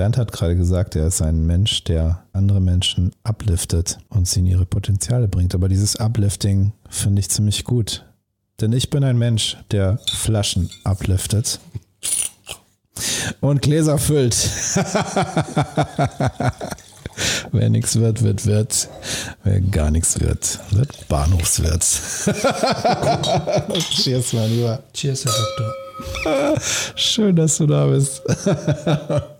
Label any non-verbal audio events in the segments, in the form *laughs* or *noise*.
Bernd hat gerade gesagt, er ist ein Mensch, der andere Menschen upliftet und sie in ihre Potenziale bringt. Aber dieses Uplifting finde ich ziemlich gut. Denn ich bin ein Mensch, der Flaschen upliftet und Gläser füllt. *laughs* Wer nichts wird, wird wird. Wer gar nichts wird, wird Bahnhofswirt. *laughs* Cheers, mein Lieber. Cheers, Herr Doktor. Schön, dass du da bist. *laughs*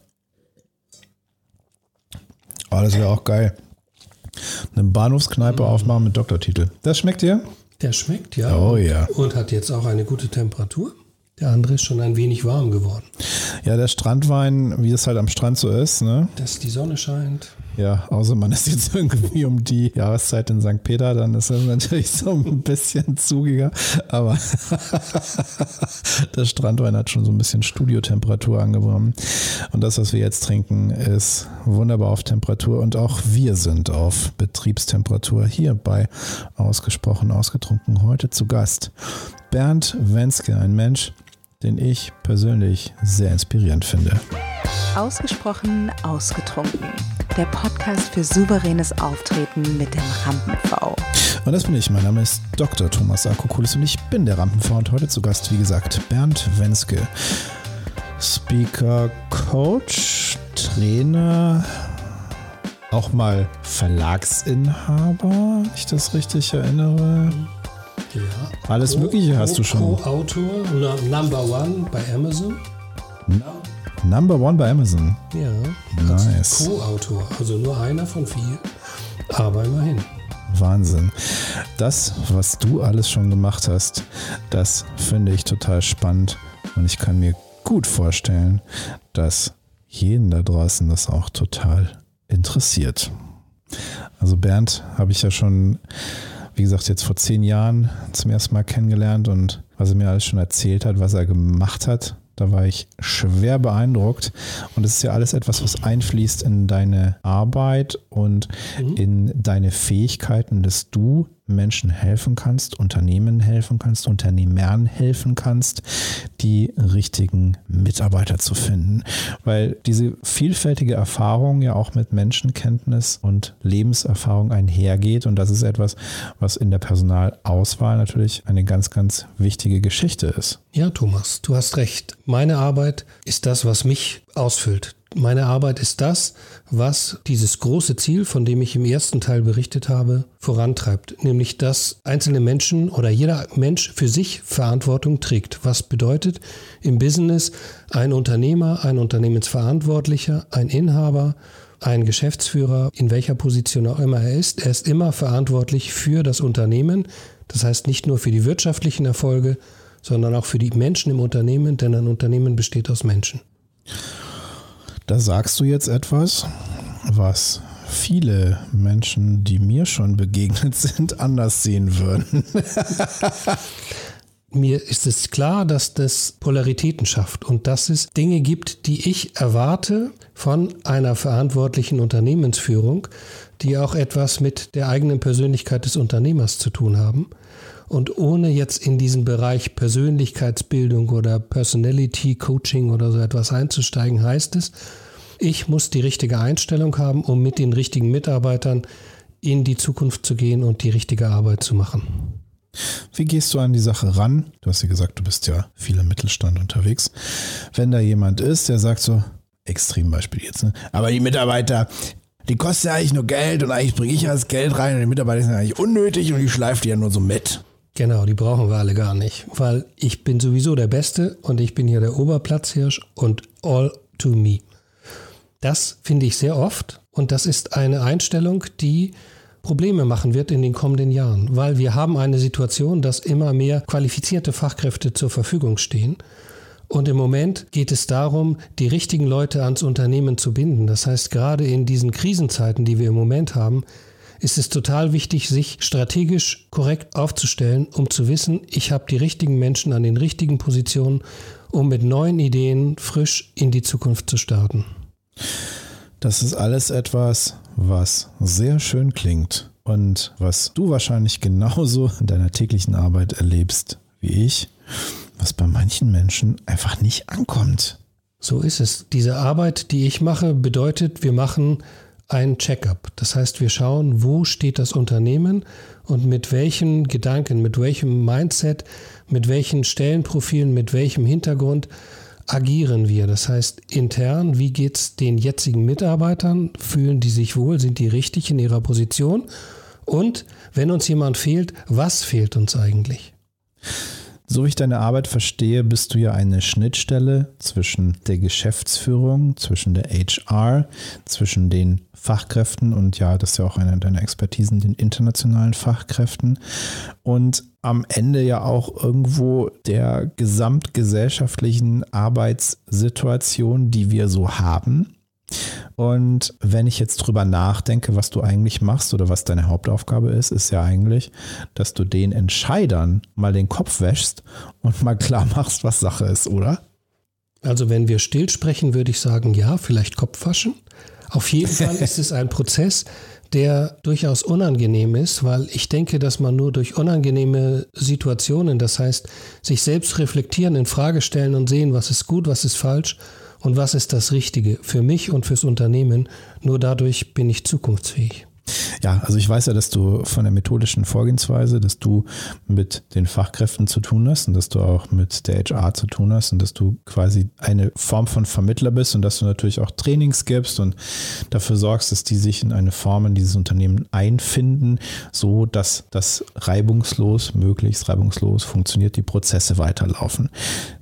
Oh, das wäre auch geil. Eine Bahnhofskneipe aufmachen mit Doktortitel. Das schmeckt dir? Der schmeckt, ja. Oh ja. Und hat jetzt auch eine gute Temperatur. Der andere ist schon ein wenig warm geworden. Ja, der Strandwein, wie es halt am Strand so ist, ne? Dass die Sonne scheint. Ja, außer man ist jetzt *laughs* irgendwie um die Jahreszeit in St. Peter, dann ist es natürlich so ein bisschen zugiger. Aber *laughs* der Strandwein hat schon so ein bisschen Studiotemperatur angenommen. Und das, was wir jetzt trinken, ist wunderbar auf Temperatur. Und auch wir sind auf Betriebstemperatur hier bei Ausgesprochen Ausgetrunken heute zu Gast. Bernd Wenske, ein Mensch, den ich persönlich sehr inspirierend finde. Ausgesprochen ausgetrunken. Der Podcast für souveränes Auftreten mit dem Rampen-V. Und das bin ich. Mein Name ist Dr. Thomas Akokulis und ich bin der Rampen-V und heute zu Gast, wie gesagt, Bernd Wenske. Speaker, Coach, Trainer, auch mal Verlagsinhaber, wenn ich das richtig erinnere. Ja. Alles Mögliche hast du schon. Co-Autor, Number One bei Amazon. Number One bei Amazon. Ja. Nice. Co-Autor, also nur einer von vier. Aber immerhin. Wahnsinn. Das, was du alles schon gemacht hast, das finde ich total spannend und ich kann mir gut vorstellen, dass jeden da draußen das auch total interessiert. Also Bernd habe ich ja schon, wie gesagt, jetzt vor zehn Jahren zum ersten Mal kennengelernt und was er mir alles schon erzählt hat, was er gemacht hat, da war ich schwer beeindruckt. Und es ist ja alles etwas, was einfließt in deine Arbeit und in deine Fähigkeiten, dass du Menschen helfen kannst, Unternehmen helfen kannst, Unternehmern helfen kannst, die richtigen Mitarbeiter zu finden. Weil diese vielfältige Erfahrung ja auch mit Menschenkenntnis und Lebenserfahrung einhergeht. Und das ist etwas, was in der Personalauswahl natürlich eine ganz, ganz wichtige Geschichte ist. Ja, Thomas, du hast recht. Meine Arbeit ist das, was mich ausfüllt. Meine Arbeit ist das, was dieses große Ziel, von dem ich im ersten Teil berichtet habe, vorantreibt. Nämlich, dass einzelne Menschen oder jeder Mensch für sich Verantwortung trägt. Was bedeutet im Business ein Unternehmer, ein Unternehmensverantwortlicher, ein Inhaber, ein Geschäftsführer, in welcher Position auch immer er ist, er ist immer verantwortlich für das Unternehmen. Das heißt nicht nur für die wirtschaftlichen Erfolge, sondern auch für die Menschen im Unternehmen, denn ein Unternehmen besteht aus Menschen. Da sagst du jetzt etwas, was viele Menschen, die mir schon begegnet sind, anders sehen würden. *laughs* Mir ist es klar, dass das Polaritäten schafft und dass es Dinge gibt, die ich erwarte von einer verantwortlichen Unternehmensführung, die auch etwas mit der eigenen Persönlichkeit des Unternehmers zu tun haben. Und ohne jetzt in diesen Bereich Persönlichkeitsbildung oder Personality Coaching oder so etwas einzusteigen, heißt es, ich muss die richtige Einstellung haben, um mit den richtigen Mitarbeitern in die Zukunft zu gehen und die richtige Arbeit zu machen. Wie gehst du an die Sache ran? Du hast ja gesagt, du bist ja viel im Mittelstand unterwegs. Wenn da jemand ist, der sagt so, Extrembeispiel jetzt, ne? aber die Mitarbeiter, die kosten ja eigentlich nur Geld und eigentlich bringe ich ja das Geld rein und die Mitarbeiter sind eigentlich unnötig und die schleift die ja nur so mit. Genau, die brauchen wir alle gar nicht, weil ich bin sowieso der Beste und ich bin hier der Oberplatzhirsch und all to me. Das finde ich sehr oft und das ist eine Einstellung, die Probleme machen wird in den kommenden Jahren, weil wir haben eine Situation, dass immer mehr qualifizierte Fachkräfte zur Verfügung stehen. Und im Moment geht es darum, die richtigen Leute ans Unternehmen zu binden. Das heißt, gerade in diesen Krisenzeiten, die wir im Moment haben, ist es total wichtig, sich strategisch korrekt aufzustellen, um zu wissen, ich habe die richtigen Menschen an den richtigen Positionen, um mit neuen Ideen frisch in die Zukunft zu starten. Das ist alles etwas, was sehr schön klingt und was du wahrscheinlich genauso in deiner täglichen Arbeit erlebst wie ich, was bei manchen Menschen einfach nicht ankommt. So ist es. Diese Arbeit, die ich mache, bedeutet, wir machen ein Checkup. Das heißt, wir schauen, wo steht das Unternehmen und mit welchen Gedanken, mit welchem Mindset, mit welchen Stellenprofilen, mit welchem Hintergrund agieren wir. Das heißt, intern, wie geht es den jetzigen Mitarbeitern? Fühlen die sich wohl? Sind die richtig in ihrer Position? Und wenn uns jemand fehlt, was fehlt uns eigentlich? So wie ich deine Arbeit verstehe, bist du ja eine Schnittstelle zwischen der Geschäftsführung, zwischen der HR, zwischen den Fachkräften und ja, das ist ja auch eine deiner Expertisen, den internationalen Fachkräften und am Ende ja auch irgendwo der gesamtgesellschaftlichen Arbeitssituation, die wir so haben. Und wenn ich jetzt drüber nachdenke, was du eigentlich machst oder was deine Hauptaufgabe ist, ist ja eigentlich, dass du den Entscheidern mal den Kopf wäschst und mal klar machst, was Sache ist, oder? Also wenn wir still sprechen, würde ich sagen, ja, vielleicht Kopf waschen. Auf jeden *laughs* Fall ist es ein Prozess, der durchaus unangenehm ist, weil ich denke, dass man nur durch unangenehme Situationen, das heißt, sich selbst reflektieren, in Frage stellen und sehen, was ist gut, was ist falsch und was ist das Richtige für mich und fürs Unternehmen. Nur dadurch bin ich zukunftsfähig. Ja, also ich weiß ja, dass du von der methodischen Vorgehensweise, dass du mit den Fachkräften zu tun hast und dass du auch mit der HR zu tun hast und dass du quasi eine Form von Vermittler bist und dass du natürlich auch Trainings gibst und dafür sorgst, dass die sich in eine Form in dieses Unternehmen einfinden, so dass das reibungslos, möglichst reibungslos funktioniert, die Prozesse weiterlaufen.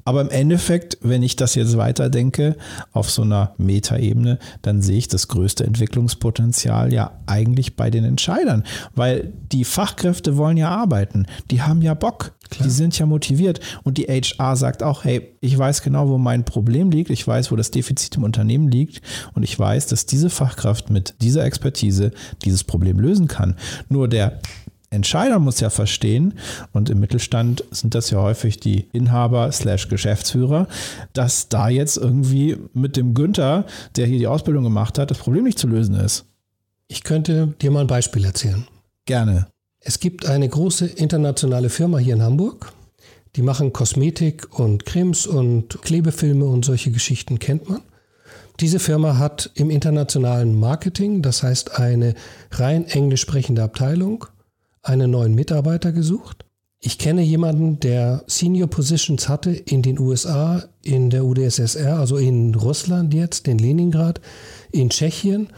Aber im Endeffekt, wenn ich das jetzt weiterdenke auf so einer Metaebene, dann sehe ich das größte Entwicklungspotenzial ja eigentlich bei den Entscheidern, weil die Fachkräfte wollen ja arbeiten, die haben ja Bock, Klar. die sind ja motiviert. Und die HR sagt auch, hey, ich weiß genau, wo mein Problem liegt, ich weiß, wo das Defizit im Unternehmen liegt. Und ich weiß, dass diese Fachkraft mit dieser Expertise dieses Problem lösen kann. Nur der Entscheider muss ja verstehen, und im Mittelstand sind das ja häufig die Inhaber slash Geschäftsführer, dass da jetzt irgendwie mit dem Günther, der hier die Ausbildung gemacht hat, das Problem nicht zu lösen ist. Ich könnte dir mal ein Beispiel erzählen. Gerne. Es gibt eine große internationale Firma hier in Hamburg. Die machen Kosmetik und Cremes und Klebefilme und solche Geschichten kennt man. Diese Firma hat im internationalen Marketing, das heißt eine rein englisch sprechende Abteilung, einen neuen Mitarbeiter gesucht. Ich kenne jemanden, der Senior Positions hatte in den USA, in der UdSSR, also in Russland jetzt, in Leningrad, in Tschechien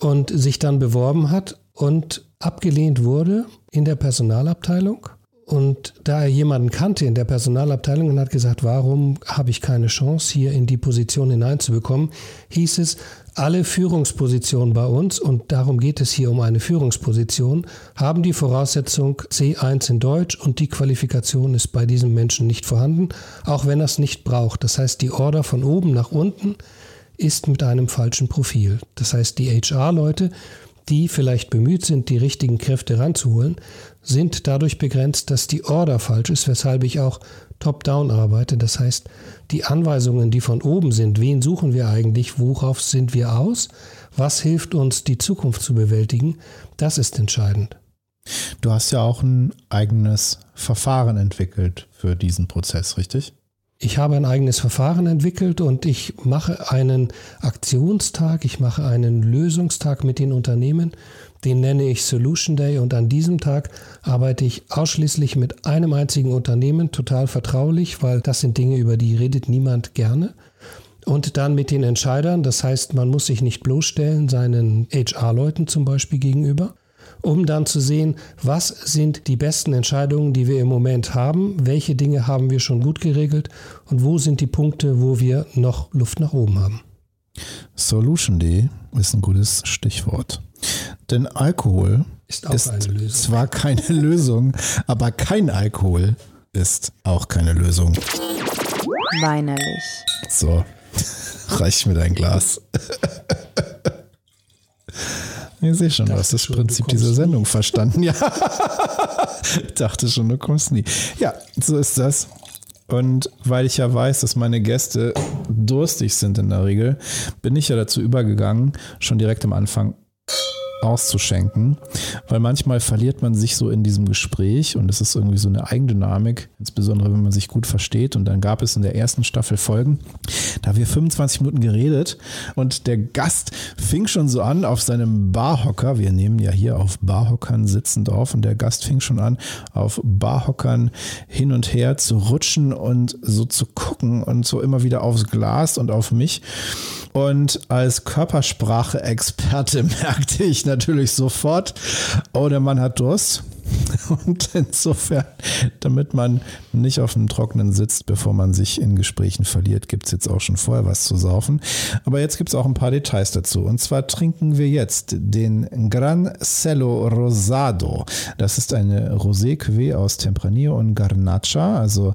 und sich dann beworben hat und abgelehnt wurde in der Personalabteilung. Und da er jemanden kannte in der Personalabteilung und hat gesagt, warum habe ich keine Chance, hier in die Position hineinzubekommen, hieß es, alle Führungspositionen bei uns, und darum geht es hier um eine Führungsposition, haben die Voraussetzung C1 in Deutsch und die Qualifikation ist bei diesem Menschen nicht vorhanden, auch wenn er es nicht braucht. Das heißt, die Order von oben nach unten ist mit einem falschen Profil. Das heißt, die HR-Leute, die vielleicht bemüht sind, die richtigen Kräfte ranzuholen, sind dadurch begrenzt, dass die Order falsch ist, weshalb ich auch top-down arbeite. Das heißt, die Anweisungen, die von oben sind, wen suchen wir eigentlich, worauf sind wir aus, was hilft uns, die Zukunft zu bewältigen, das ist entscheidend. Du hast ja auch ein eigenes Verfahren entwickelt für diesen Prozess, richtig? Ich habe ein eigenes Verfahren entwickelt und ich mache einen Aktionstag, ich mache einen Lösungstag mit den Unternehmen, den nenne ich Solution Day und an diesem Tag arbeite ich ausschließlich mit einem einzigen Unternehmen, total vertraulich, weil das sind Dinge, über die redet niemand gerne. Und dann mit den Entscheidern, das heißt, man muss sich nicht bloßstellen, seinen HR-Leuten zum Beispiel gegenüber um dann zu sehen, was sind die besten Entscheidungen, die wir im Moment haben, welche Dinge haben wir schon gut geregelt und wo sind die Punkte, wo wir noch Luft nach oben haben. Solution D ist ein gutes Stichwort. Denn Alkohol ist, ist zwar keine *laughs* Lösung, aber kein Alkohol ist auch keine Lösung. Weinerlich. So, *laughs* reich mir dein Glas. *laughs* Ich sehe schon, du hast das schon, Prinzip dieser Sendung nie. verstanden. Ja. ich dachte schon, du kommst nie. Ja, so ist das. Und weil ich ja weiß, dass meine Gäste durstig sind in der Regel, bin ich ja dazu übergegangen, schon direkt am Anfang auszuschenken, weil manchmal verliert man sich so in diesem Gespräch und es ist irgendwie so eine Eigendynamik, insbesondere wenn man sich gut versteht. Und dann gab es in der ersten Staffel Folgen, da haben wir 25 Minuten geredet und der Gast fing schon so an auf seinem Barhocker. Wir nehmen ja hier auf Barhockern sitzend auf und der Gast fing schon an, auf Barhockern hin und her zu rutschen und so zu gucken und so immer wieder aufs Glas und auf mich. Und als Körpersprache-Experte *laughs* merkte ich natürlich sofort, oh, der Mann hat Durst. *laughs* Und insofern, damit man nicht auf dem Trockenen sitzt, bevor man sich in Gesprächen verliert, gibt es jetzt auch schon vorher was zu saufen. Aber jetzt gibt es auch ein paar Details dazu. Und zwar trinken wir jetzt den Gran Cello Rosado. Das ist eine Rosé-Cuvée aus Tempranillo und Garnacha, also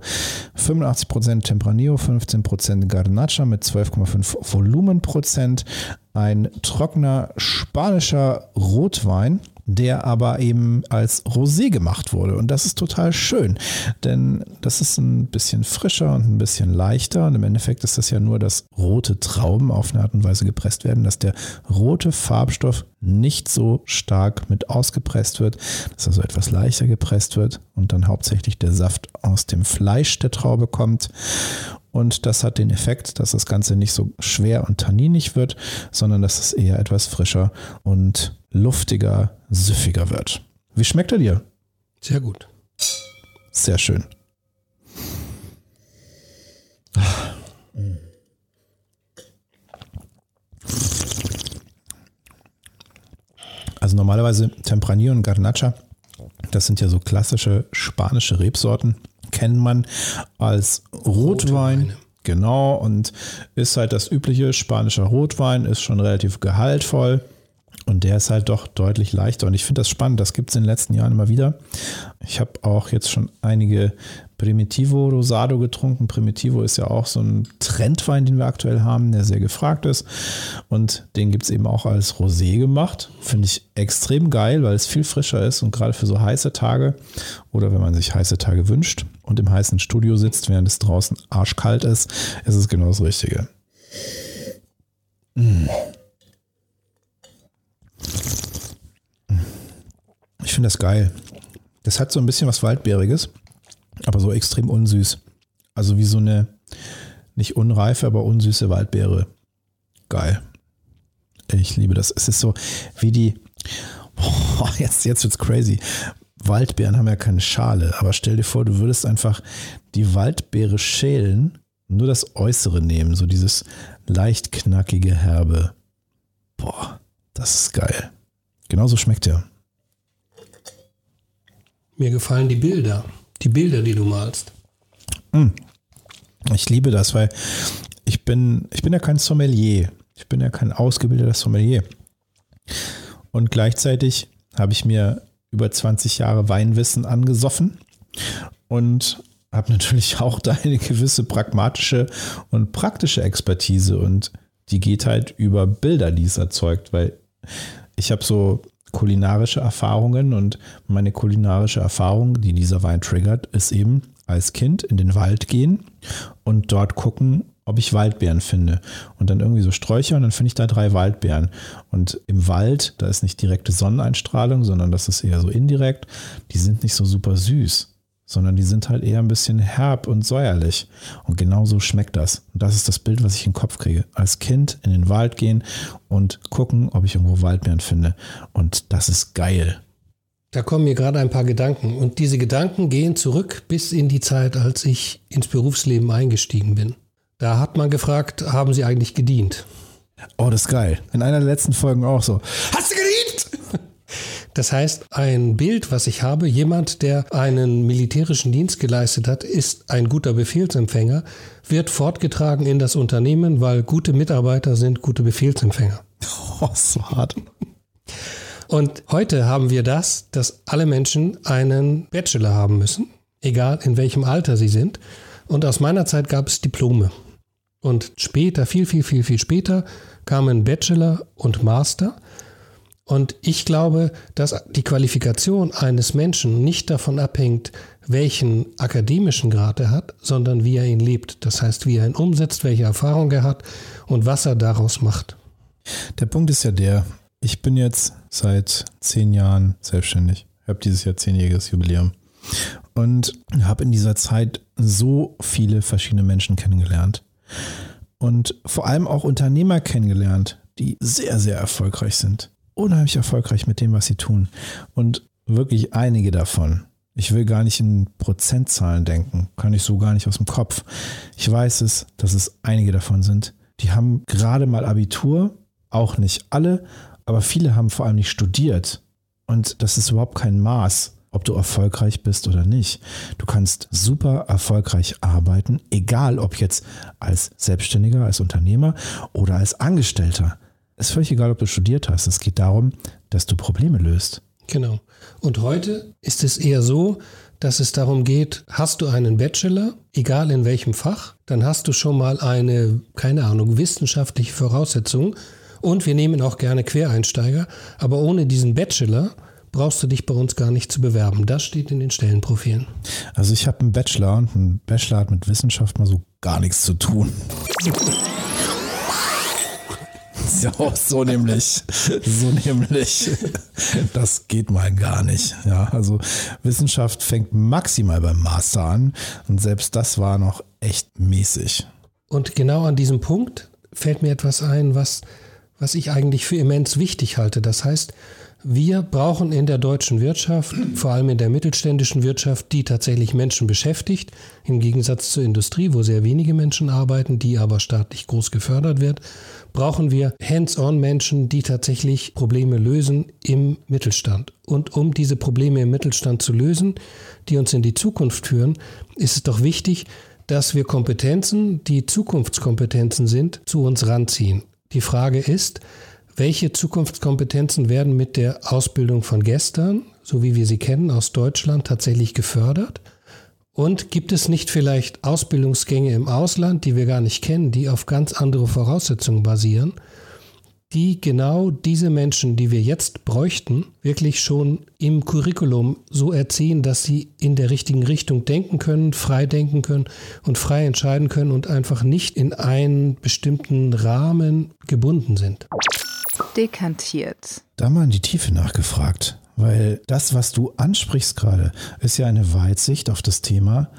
85% Tempranillo, 15% Garnacha mit 12,5 Volumenprozent. Ein trockener spanischer Rotwein der aber eben als Rosé gemacht wurde. Und das ist total schön, denn das ist ein bisschen frischer und ein bisschen leichter. Und im Endeffekt ist das ja nur, dass rote Trauben auf eine Art und Weise gepresst werden, dass der rote Farbstoff nicht so stark mit ausgepresst wird, dass er so etwas leichter gepresst wird und dann hauptsächlich der Saft aus dem Fleisch der Traube kommt. Und das hat den Effekt, dass das Ganze nicht so schwer und tanninig wird, sondern dass es eher etwas frischer und luftiger, süffiger wird. Wie schmeckt er dir? Sehr gut. Sehr schön. Also normalerweise Tempranillo und Garnacha, das sind ja so klassische spanische Rebsorten, kennt man als Rotwein. Rotweine. Genau, und ist halt das übliche spanischer Rotwein, ist schon relativ gehaltvoll und der ist halt doch deutlich leichter. Und ich finde das spannend. Das gibt es in den letzten Jahren immer wieder. Ich habe auch jetzt schon einige Primitivo Rosado getrunken. Primitivo ist ja auch so ein Trendwein, den wir aktuell haben, der sehr gefragt ist. Und den gibt es eben auch als Rosé gemacht. Finde ich extrem geil, weil es viel frischer ist und gerade für so heiße Tage oder wenn man sich heiße Tage wünscht und im heißen Studio sitzt, während es draußen arschkalt ist, ist es genau das Richtige. Mmh. Finde das geil. Das hat so ein bisschen was Waldbeeriges, aber so extrem unsüß. Also wie so eine nicht unreife, aber unsüße Waldbeere. Geil. Ich liebe das. Es ist so wie die. Oh, *laughs* jetzt, jetzt wird's crazy. Waldbeeren haben ja keine Schale, aber stell dir vor, du würdest einfach die Waldbeere schälen, nur das Äußere nehmen, so dieses leicht knackige Herbe. Boah, das ist geil. Genauso schmeckt er. Mir gefallen die Bilder, die Bilder, die du malst. Hm. Ich liebe das, weil ich bin, ich bin ja kein Sommelier. Ich bin ja kein ausgebildeter Sommelier. Und gleichzeitig habe ich mir über 20 Jahre Weinwissen angesoffen und habe natürlich *laughs* auch da eine gewisse pragmatische und praktische Expertise und die geht halt über Bilder, die es erzeugt, weil ich habe so kulinarische Erfahrungen und meine kulinarische Erfahrung, die dieser Wein triggert, ist eben als Kind in den Wald gehen und dort gucken, ob ich Waldbeeren finde. Und dann irgendwie so Sträucher und dann finde ich da drei Waldbeeren. Und im Wald, da ist nicht direkte Sonneneinstrahlung, sondern das ist eher so indirekt. Die sind nicht so super süß sondern die sind halt eher ein bisschen herb und säuerlich. Und genau so schmeckt das. Und das ist das Bild, was ich den Kopf kriege. Als Kind in den Wald gehen und gucken, ob ich irgendwo Waldbeeren finde. Und das ist geil. Da kommen mir gerade ein paar Gedanken. Und diese Gedanken gehen zurück bis in die Zeit, als ich ins Berufsleben eingestiegen bin. Da hat man gefragt, haben Sie eigentlich gedient? Oh, das ist geil. In einer der letzten Folgen auch so. Hast du gedient? Das heißt, ein Bild, was ich habe, jemand, der einen militärischen Dienst geleistet hat, ist ein guter Befehlsempfänger, wird fortgetragen in das Unternehmen, weil gute Mitarbeiter sind gute Befehlsempfänger. *laughs* Oh, so hart. Und heute haben wir das, dass alle Menschen einen Bachelor haben müssen, egal in welchem Alter sie sind. Und aus meiner Zeit gab es Diplome. Und später, viel, viel, viel, viel später, kamen Bachelor und Master. Und ich glaube, dass die Qualifikation eines Menschen nicht davon abhängt, welchen akademischen Grad er hat, sondern wie er ihn lebt. Das heißt, wie er ihn umsetzt, welche Erfahrung er hat und was er daraus macht. Der Punkt ist ja der, ich bin jetzt seit zehn Jahren selbstständig. Ich habe dieses Jahr zehnjähriges Jubiläum und habe in dieser Zeit so viele verschiedene Menschen kennengelernt und vor allem auch Unternehmer kennengelernt, die sehr, sehr erfolgreich sind. Unheimlich erfolgreich mit dem, was sie tun. Und wirklich einige davon. Ich will gar nicht in Prozentzahlen denken, kann ich so gar nicht aus dem Kopf. Ich weiß es, dass es einige davon sind, die haben gerade mal Abitur, auch nicht alle, aber viele haben vor allem nicht studiert. Und das ist überhaupt kein Maß, ob du erfolgreich bist oder nicht. Du kannst super erfolgreich arbeiten, egal ob jetzt als Selbstständiger, als Unternehmer oder als Angestellter. Es ist völlig egal, ob du studiert hast. Es geht darum, dass du Probleme löst. Genau. Und heute ist es eher so, dass es darum geht, hast du einen Bachelor, egal in welchem Fach, dann hast du schon mal eine, keine Ahnung, wissenschaftliche Voraussetzung. Und wir nehmen auch gerne Quereinsteiger. Aber ohne diesen Bachelor brauchst du dich bei uns gar nicht zu bewerben. Das steht in den Stellenprofilen. Also ich habe einen Bachelor und ein Bachelor hat mit Wissenschaft mal so gar nichts zu tun. *laughs* Ja, so nämlich. So nämlich. Das geht mal gar nicht. Ja, also Wissenschaft fängt maximal beim Master an und selbst das war noch echt mäßig. Und genau an diesem Punkt fällt mir etwas ein, was, was ich eigentlich für immens wichtig halte. Das heißt, wir brauchen in der deutschen Wirtschaft, vor allem in der mittelständischen Wirtschaft, die tatsächlich Menschen beschäftigt, im Gegensatz zur Industrie, wo sehr wenige Menschen arbeiten, die aber staatlich groß gefördert wird, brauchen wir Hands-on-Menschen, die tatsächlich Probleme lösen im Mittelstand. Und um diese Probleme im Mittelstand zu lösen, die uns in die Zukunft führen, ist es doch wichtig, dass wir Kompetenzen, die Zukunftskompetenzen sind, zu uns ranziehen. Die Frage ist, welche Zukunftskompetenzen werden mit der Ausbildung von gestern, so wie wir sie kennen, aus Deutschland tatsächlich gefördert? Und gibt es nicht vielleicht Ausbildungsgänge im Ausland, die wir gar nicht kennen, die auf ganz andere Voraussetzungen basieren, die genau diese Menschen, die wir jetzt bräuchten, wirklich schon im Curriculum so erziehen, dass sie in der richtigen Richtung denken können, frei denken können und frei entscheiden können und einfach nicht in einen bestimmten Rahmen gebunden sind dekantiert. Da mal in die Tiefe nachgefragt, weil das, was du ansprichst gerade, ist ja eine Weitsicht auf das Thema,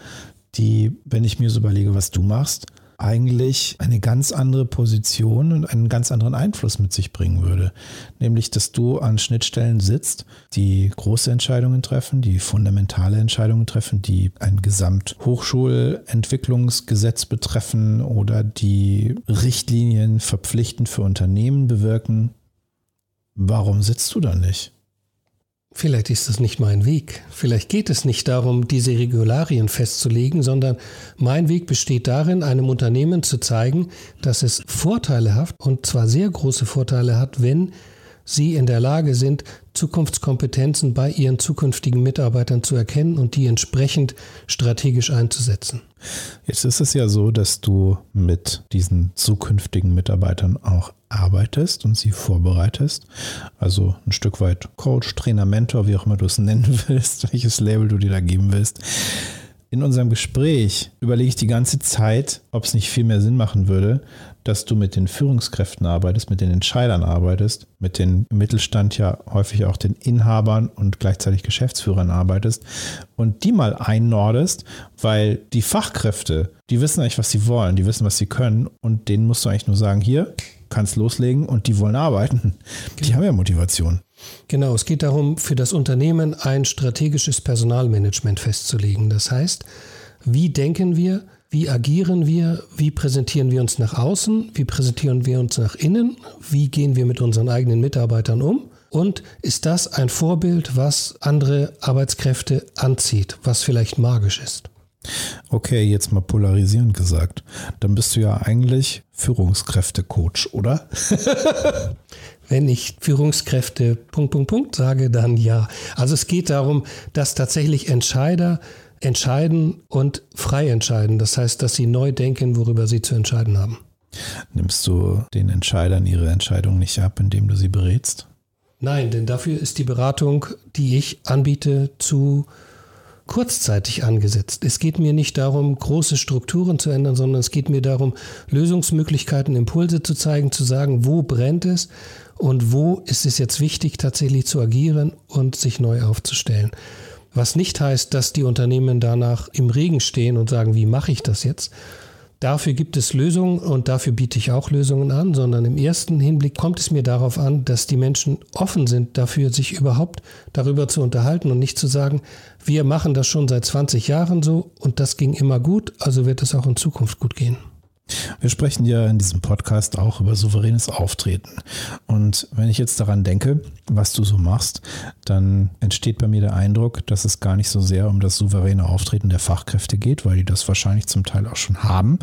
die, wenn ich mir so überlege, was du machst, eigentlich eine ganz andere Position und einen ganz anderen Einfluss mit sich bringen würde. Nämlich, dass du an Schnittstellen sitzt, die große Entscheidungen treffen, die fundamentale Entscheidungen treffen, die ein Gesamthochschulentwicklungsgesetz betreffen oder die Richtlinien verpflichtend für Unternehmen bewirken. Warum sitzt du da nicht? Vielleicht ist das nicht mein Weg. Vielleicht geht es nicht darum, diese Regularien festzulegen, sondern mein Weg besteht darin, einem Unternehmen zu zeigen, dass es Vorteile hat, und zwar sehr große Vorteile hat, wenn sie in der Lage sind, Zukunftskompetenzen bei ihren zukünftigen Mitarbeitern zu erkennen und die entsprechend strategisch einzusetzen. Jetzt ist es ja so, dass du mit diesen zukünftigen Mitarbeitern auch arbeitest und sie vorbereitest. Also ein Stück weit Coach, Trainer, Mentor, wie auch immer du es nennen *laughs* willst, welches Label du dir da geben willst. In unserem Gespräch überlege ich die ganze Zeit, ob es nicht viel mehr Sinn machen würde, dass du mit den Führungskräften arbeitest, mit den Entscheidern arbeitest, mit den Mittelstand ja häufig auch den Inhabern und gleichzeitig Geschäftsführern arbeitest und die mal einnordest, weil die Fachkräfte, die wissen eigentlich, was sie wollen, die wissen, was sie können und denen musst du eigentlich nur sagen, hier, kannst loslegen und die wollen arbeiten. Die haben ja Motivation. Genau, es geht darum, für das Unternehmen ein strategisches Personalmanagement festzulegen. Das heißt, wie denken wir, wie agieren wir, wie präsentieren wir uns nach außen, wie präsentieren wir uns nach innen, wie gehen wir mit unseren eigenen Mitarbeitern um und ist das ein Vorbild, was andere Arbeitskräfte anzieht, was vielleicht magisch ist. Okay, jetzt mal polarisierend gesagt. Dann bist du ja eigentlich Führungskräftecoach, oder? *laughs* Wenn ich Führungskräfte Punkt, Punkt, Punkt sage, dann ja. Also es geht darum, dass tatsächlich Entscheider entscheiden und frei entscheiden. Das heißt, dass sie neu denken, worüber sie zu entscheiden haben. Nimmst du den Entscheidern ihre Entscheidung nicht ab, indem du sie berätst? Nein, denn dafür ist die Beratung, die ich anbiete, zu kurzzeitig angesetzt. Es geht mir nicht darum, große Strukturen zu ändern, sondern es geht mir darum, Lösungsmöglichkeiten, Impulse zu zeigen, zu sagen, wo brennt es und wo ist es jetzt wichtig, tatsächlich zu agieren und sich neu aufzustellen. Was nicht heißt, dass die Unternehmen danach im Regen stehen und sagen, wie mache ich das jetzt? Dafür gibt es Lösungen und dafür biete ich auch Lösungen an, sondern im ersten Hinblick kommt es mir darauf an, dass die Menschen offen sind dafür, sich überhaupt darüber zu unterhalten und nicht zu sagen, wir machen das schon seit 20 Jahren so und das ging immer gut, also wird es auch in Zukunft gut gehen. Wir sprechen ja in diesem Podcast auch über souveränes Auftreten. Und wenn ich jetzt daran denke, was du so machst, dann entsteht bei mir der Eindruck, dass es gar nicht so sehr um das souveräne Auftreten der Fachkräfte geht, weil die das wahrscheinlich zum Teil auch schon haben,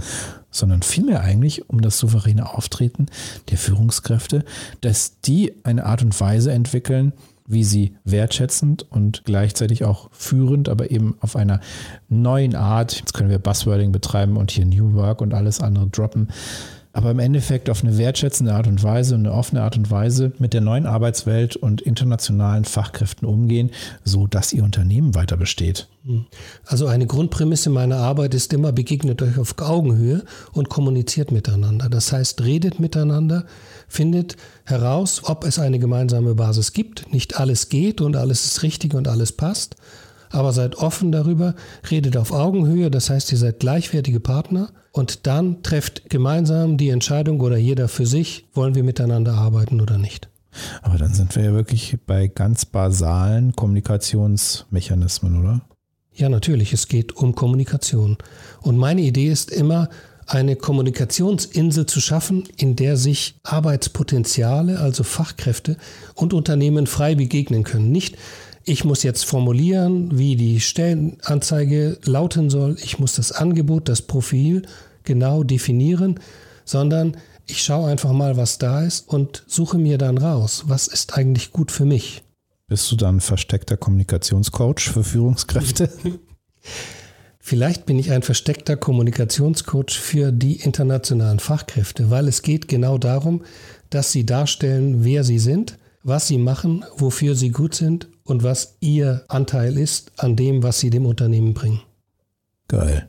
sondern vielmehr eigentlich um das souveräne Auftreten der Führungskräfte, dass die eine Art und Weise entwickeln, wie sie wertschätzend und gleichzeitig auch führend, aber eben auf einer neuen Art, jetzt können wir Buzzwording betreiben und hier New Work und alles andere droppen, aber im Endeffekt auf eine wertschätzende Art und Weise und eine offene Art und Weise mit der neuen Arbeitswelt und internationalen Fachkräften umgehen, so dass ihr Unternehmen weiter besteht. Also eine Grundprämisse meiner Arbeit ist immer, begegnet euch auf Augenhöhe und kommuniziert miteinander. Das heißt, redet miteinander, findet heraus, ob es eine gemeinsame Basis gibt. Nicht alles geht und alles ist richtig und alles passt. Aber seid offen darüber, redet auf Augenhöhe, das heißt, ihr seid gleichwertige Partner und dann trefft gemeinsam die Entscheidung oder jeder für sich, wollen wir miteinander arbeiten oder nicht. Aber dann sind wir ja wirklich bei ganz basalen Kommunikationsmechanismen, oder? Ja, natürlich, es geht um Kommunikation. Und meine Idee ist immer, eine Kommunikationsinsel zu schaffen, in der sich Arbeitspotenziale, also Fachkräfte und Unternehmen frei begegnen können. Nicht ich muss jetzt formulieren, wie die Stellenanzeige lauten soll, ich muss das Angebot, das Profil genau definieren, sondern ich schaue einfach mal, was da ist und suche mir dann raus, was ist eigentlich gut für mich. Bist du dann versteckter Kommunikationscoach für Führungskräfte? *laughs* Vielleicht bin ich ein versteckter Kommunikationscoach für die internationalen Fachkräfte, weil es geht genau darum, dass sie darstellen, wer sie sind, was sie machen, wofür sie gut sind und was ihr Anteil ist an dem, was sie dem Unternehmen bringen. Geil.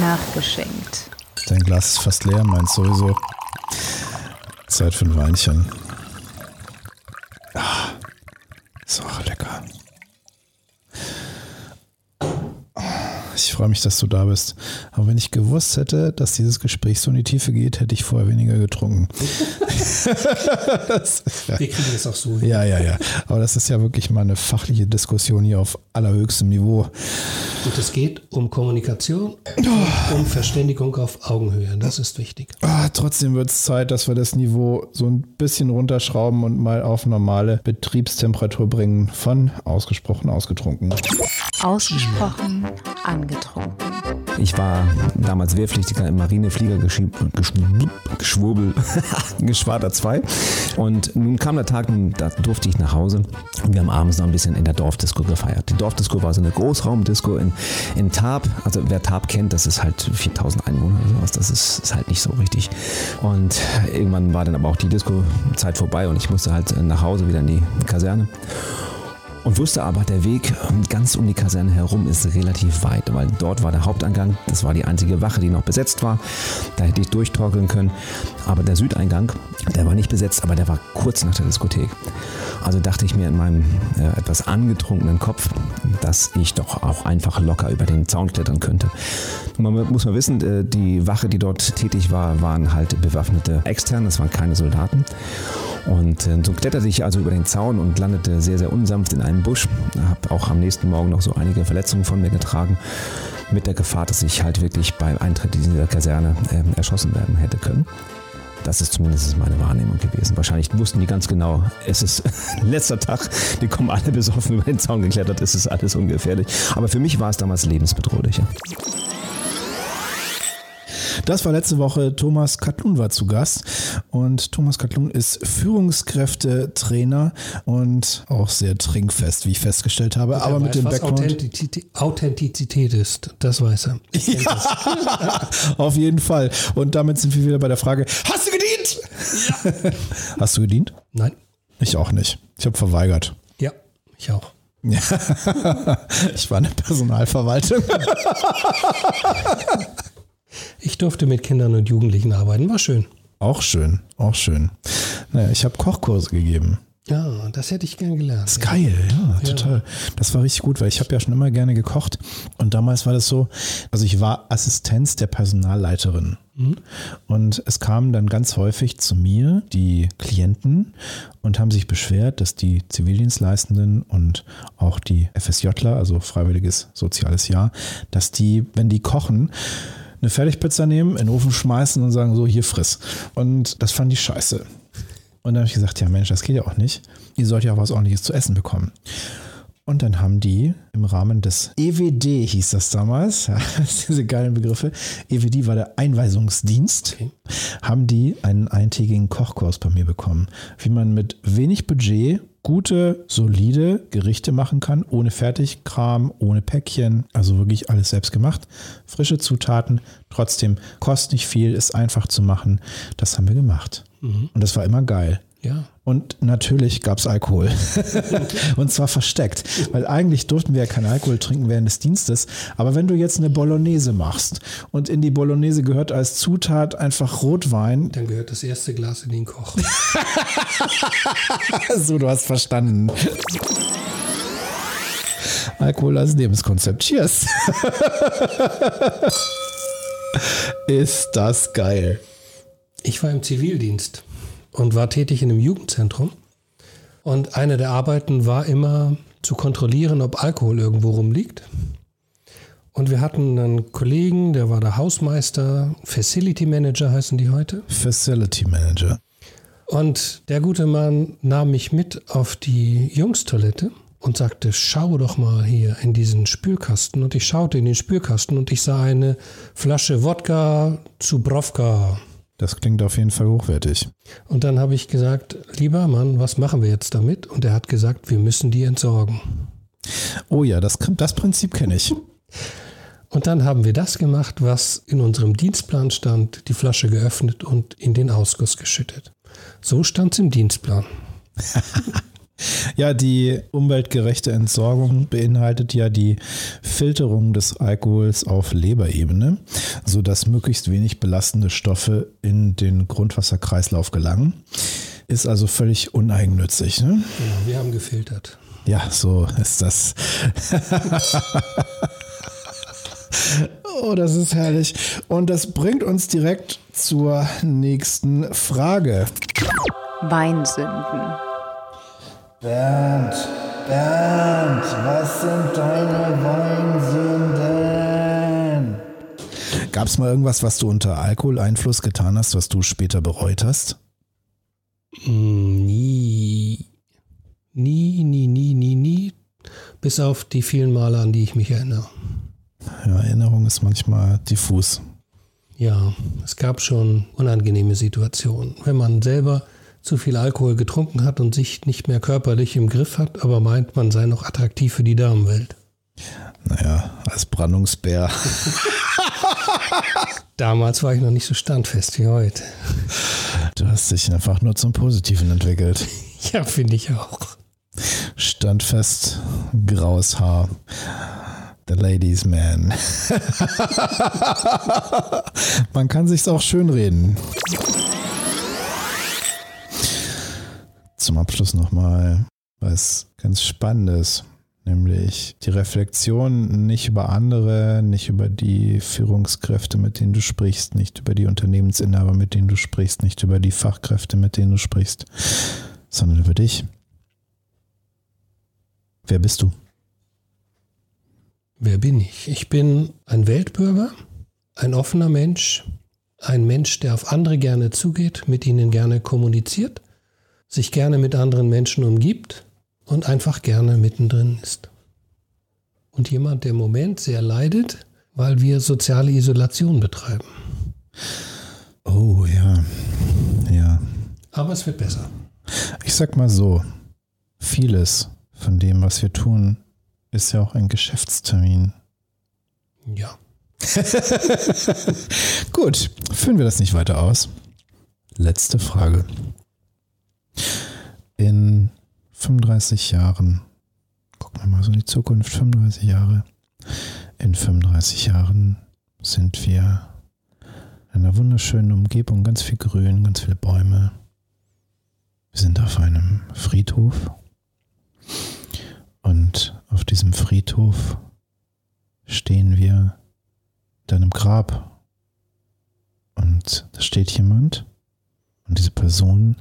Nachgeschenkt. Dein Glas ist fast leer, meins sowieso. Zeit für ein Weinchen. Ah, ist auch lecker. Ich freue mich, dass du da bist. Aber wenn ich gewusst hätte, dass dieses Gespräch so in die Tiefe geht, hätte ich vorher weniger getrunken. *laughs* das, ja. Wir kriegen es auch so. Ja, ja, ja. Aber das ist ja wirklich mal eine fachliche Diskussion hier auf allerhöchstem Niveau. Und es geht um Kommunikation, oh. um Verständigung auf Augenhöhe. Das ist wichtig. Ah, trotzdem wird es Zeit, dass wir das Niveau so ein bisschen runterschrauben und mal auf normale Betriebstemperatur bringen von ausgesprochen ausgetrunken. Ausgesprochen angetrunken. Ich war damals Wehrpflichtiger im Marineflieger Geschwurbel, *laughs* Geschwader 2. Und nun kam der Tag, da durfte ich nach Hause. Und wir haben abends noch ein bisschen in der Dorfdisco gefeiert. Die Dorfdisco war so eine Großraumdisco in, in Tarp. Also wer Tarp kennt, das ist halt 4000 Einwohner oder sowas. Das ist, ist halt nicht so richtig. Und irgendwann war dann aber auch die Disco-Zeit vorbei und ich musste halt nach Hause wieder in die Kaserne und wusste aber, der Weg ganz um die Kaserne herum ist relativ weit, weil dort war der Haupteingang, das war die einzige Wache, die noch besetzt war. Da hätte ich durchtorkeln können. Aber der Südeingang, der war nicht besetzt, aber der war kurz nach der Diskothek. Also dachte ich mir in meinem äh, etwas angetrunkenen Kopf, dass ich doch auch einfach locker über den Zaun klettern könnte. Man muss mal wissen, äh, die Wache, die dort tätig war, waren halt bewaffnete Externe, das waren keine Soldaten. Und äh, so kletterte ich also über den Zaun und landete sehr, sehr unsanft in einem Busch. Habe auch am nächsten Morgen noch so einige Verletzungen von mir getragen. Mit der Gefahr, dass ich halt wirklich beim Eintritt in diese Kaserne äh, erschossen werden hätte können. Das ist zumindest meine Wahrnehmung gewesen. Wahrscheinlich wussten die ganz genau, es ist *laughs* letzter Tag, die kommen alle besoffen über den Zaun geklettert, es ist alles ungefährlich. Aber für mich war es damals lebensbedrohlicher. Das war letzte Woche. Thomas Katlun war zu Gast. Und Thomas Katlun ist Führungskräftetrainer und auch sehr trinkfest, wie ich festgestellt habe. Aber mit dem Background. Authentizität, Authentizität ist, das weiß er. Ja, *laughs* auf jeden Fall. Und damit sind wir wieder bei der Frage: Hast du gedient? Ja. *laughs* Hast du gedient? Nein. Ich auch nicht. Ich habe verweigert. Ja, ich auch. Ja. *laughs* ich war in der Personalverwaltung. Ich durfte mit Kindern und Jugendlichen arbeiten, war schön. Auch schön, auch schön. Naja, ich habe Kochkurse gegeben. Ja, das hätte ich gern gelernt. Das ist geil, ja, total. Das war richtig gut, weil ich habe ja schon immer gerne gekocht. Und damals war das so, also ich war Assistenz der Personalleiterin. Und es kamen dann ganz häufig zu mir die Klienten und haben sich beschwert, dass die Zivildienstleistenden und auch die FSJler, also Freiwilliges Soziales Jahr, dass die, wenn die kochen, eine Fertigpizza nehmen, in den Ofen schmeißen und sagen, so, hier friss. Und das fand ich scheiße. Und dann habe ich gesagt, ja Mensch, das geht ja auch nicht. Ihr sollt ja auch was ordentliches zu essen bekommen. Und dann haben die im Rahmen des EWD, hieß das damals, *laughs* diese geilen Begriffe, EWD war der Einweisungsdienst, Okay. haben die einen eintägigen Kochkurs bei mir bekommen, wie man mit wenig Budget gute, solide Gerichte machen kann, ohne Fertigkram, ohne Päckchen, also wirklich alles selbst gemacht, frische Zutaten, trotzdem kostet nicht viel, ist einfach zu machen. Das haben wir gemacht. Und das war immer geil. Ja. Und natürlich gab es Alkohol. *laughs* und zwar versteckt. Weil eigentlich durften wir ja keinen Alkohol trinken während des Dienstes. Aber wenn du jetzt eine Bolognese machst und in die Bolognese gehört als Zutat einfach Rotwein, Dann gehört das erste Glas in den Koch. *laughs* so du hast verstanden. Alkohol als Lebenskonzept. Cheers. *laughs* Ist das geil. Ich war im Zivildienst und war tätig in einem Jugendzentrum. Und eine der Arbeiten war immer zu kontrollieren, ob Alkohol irgendwo rumliegt. Und wir hatten einen Kollegen, der war der Hausmeister, Facility Manager heißen die heute. Facility Manager. Und der gute Mann nahm mich mit auf die Jungstoilette und sagte, schau doch mal hier in diesen Spülkasten. Und ich schaute in den Spülkasten und ich sah eine Flasche Wodka Zubrovka. Das klingt auf jeden Fall hochwertig. Und dann habe ich gesagt, lieber Mann, was machen wir jetzt damit? Und er hat gesagt, wir müssen die entsorgen. Oh ja, das, das Prinzip kenne ich. Und dann haben wir das gemacht, was in unserem Dienstplan stand, die Flasche geöffnet und in den Ausguss geschüttet. So stand es im Dienstplan. *laughs* Ja, die umweltgerechte Entsorgung beinhaltet ja die Filterung des Alkohols auf Leberebene, sodass möglichst wenig belastende Stoffe in den Grundwasserkreislauf gelangen. Ist also völlig uneigennützig. Ne? Genau, wir haben gefiltert. Ja, so ist das. oh, das ist herrlich. Und das bringt uns direkt zur nächsten Frage. Weinsünden. Bernd, Bernd, was sind deine Weinsünden? Gab es mal irgendwas, was du unter Alkoholeinfluss getan hast, was du später bereut hast? Mm, Nie. Nie, nie, nie, nie, nie. Bis auf die vielen Male, an die ich mich erinnere. Ja, Erinnerung ist manchmal diffus. Ja, es gab schon unangenehme Situationen. Wenn man selber zu viel Alkohol getrunken hat und sich nicht mehr körperlich im Griff hat, aber meint, man sei noch attraktiv für die Damenwelt. Naja, als Brandungsbär. *laughs* Damals war ich noch nicht so standfest wie heute. Du hast dich einfach nur zum Positiven entwickelt. *laughs* Ja, finde ich auch. Standfest, graues Haar. The Ladies Man. *laughs* Man kann sich's auch schön reden. Zum Abschluss nochmal was ganz Spannendes, nämlich die Reflexion nicht über andere, nicht über die Führungskräfte, mit denen du sprichst, nicht über die Unternehmensinhaber, mit denen du sprichst, nicht über die Fachkräfte, mit denen du sprichst, sondern über dich. Wer bist du? Wer bin ich? Ich bin ein Weltbürger, ein offener Mensch, ein Mensch, der auf andere gerne zugeht, mit ihnen gerne kommuniziert, sich gerne mit anderen Menschen umgibt und einfach gerne mittendrin ist. Und jemand, der im Moment sehr leidet, weil wir soziale Isolation betreiben. Oh ja, ja. Aber es wird besser. Ich sag mal so, vieles von dem, was wir tun, ist ja auch ein Geschäftstermin. Ja. *laughs* Gut, führen wir das nicht weiter aus. Letzte Frage. In 35 Jahren, guck mal, wir mal so in die Zukunft, 35 Jahre. In 35 Jahren sind wir in einer wunderschönen Umgebung, ganz viel Grün, ganz viele Bäume. Wir sind auf einem Friedhof und auf diesem Friedhof stehen wir in deinem Grab und da steht jemand und diese Person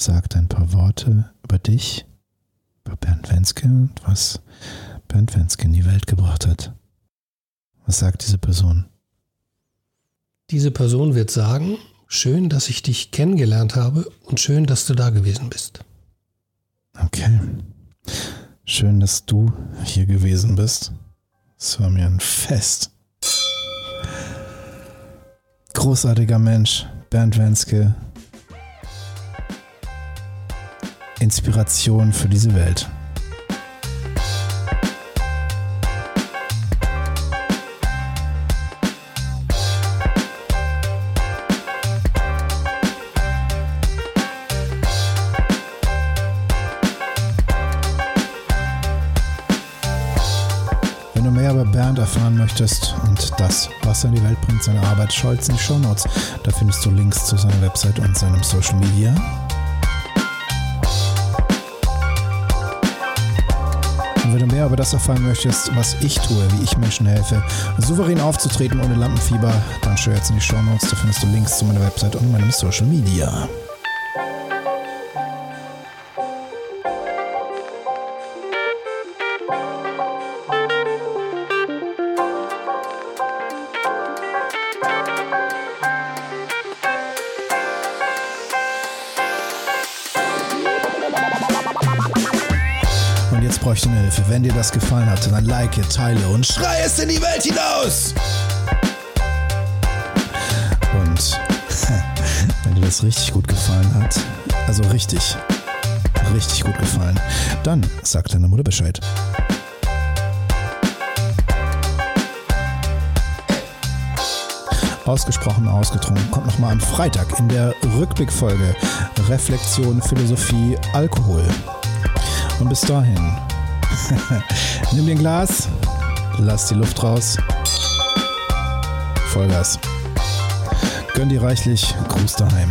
sagt ein paar Worte über dich, über Bernd Wenske und was Bernd Wenske in die Welt gebracht hat. Was sagt diese Person? Diese Person wird sagen, schön, dass ich dich kennengelernt habe und schön, dass du da gewesen bist. Okay. Schön, dass du hier gewesen bist. Es war mir ein Fest. Großartiger Mensch, Bernd Wenske. Inspiration für diese Welt. Wenn du mehr über Bernd erfahren möchtest und das, was er in die Welt bringt, seine Arbeit, scholz in die Shownotes. Da findest du Links zu seiner Website und seinem Social Media. Wenn du mehr über das erfahren möchtest, was ich tue, wie ich Menschen helfe, souverän aufzutreten ohne Lampenfieber, dann schau jetzt in die Shownotes. Da findest du Links zu meiner Website und meinem Social Media. Ich deine Hilfe. Wenn dir das gefallen hat, dann like, teile und schrei es in die Welt hinaus! Und *laughs* wenn dir das richtig gut gefallen hat, also richtig, richtig gut gefallen, dann sag deiner Mutter Bescheid. Ausgesprochen ausgetrunken kommt nochmal am Freitag in der Rückblickfolge Reflexion, Philosophie, Alkohol. Und bis dahin, *laughs* nimm dir ein Glas, lass die Luft raus, Vollgas. Gönn dir reichlich, Gruß daheim.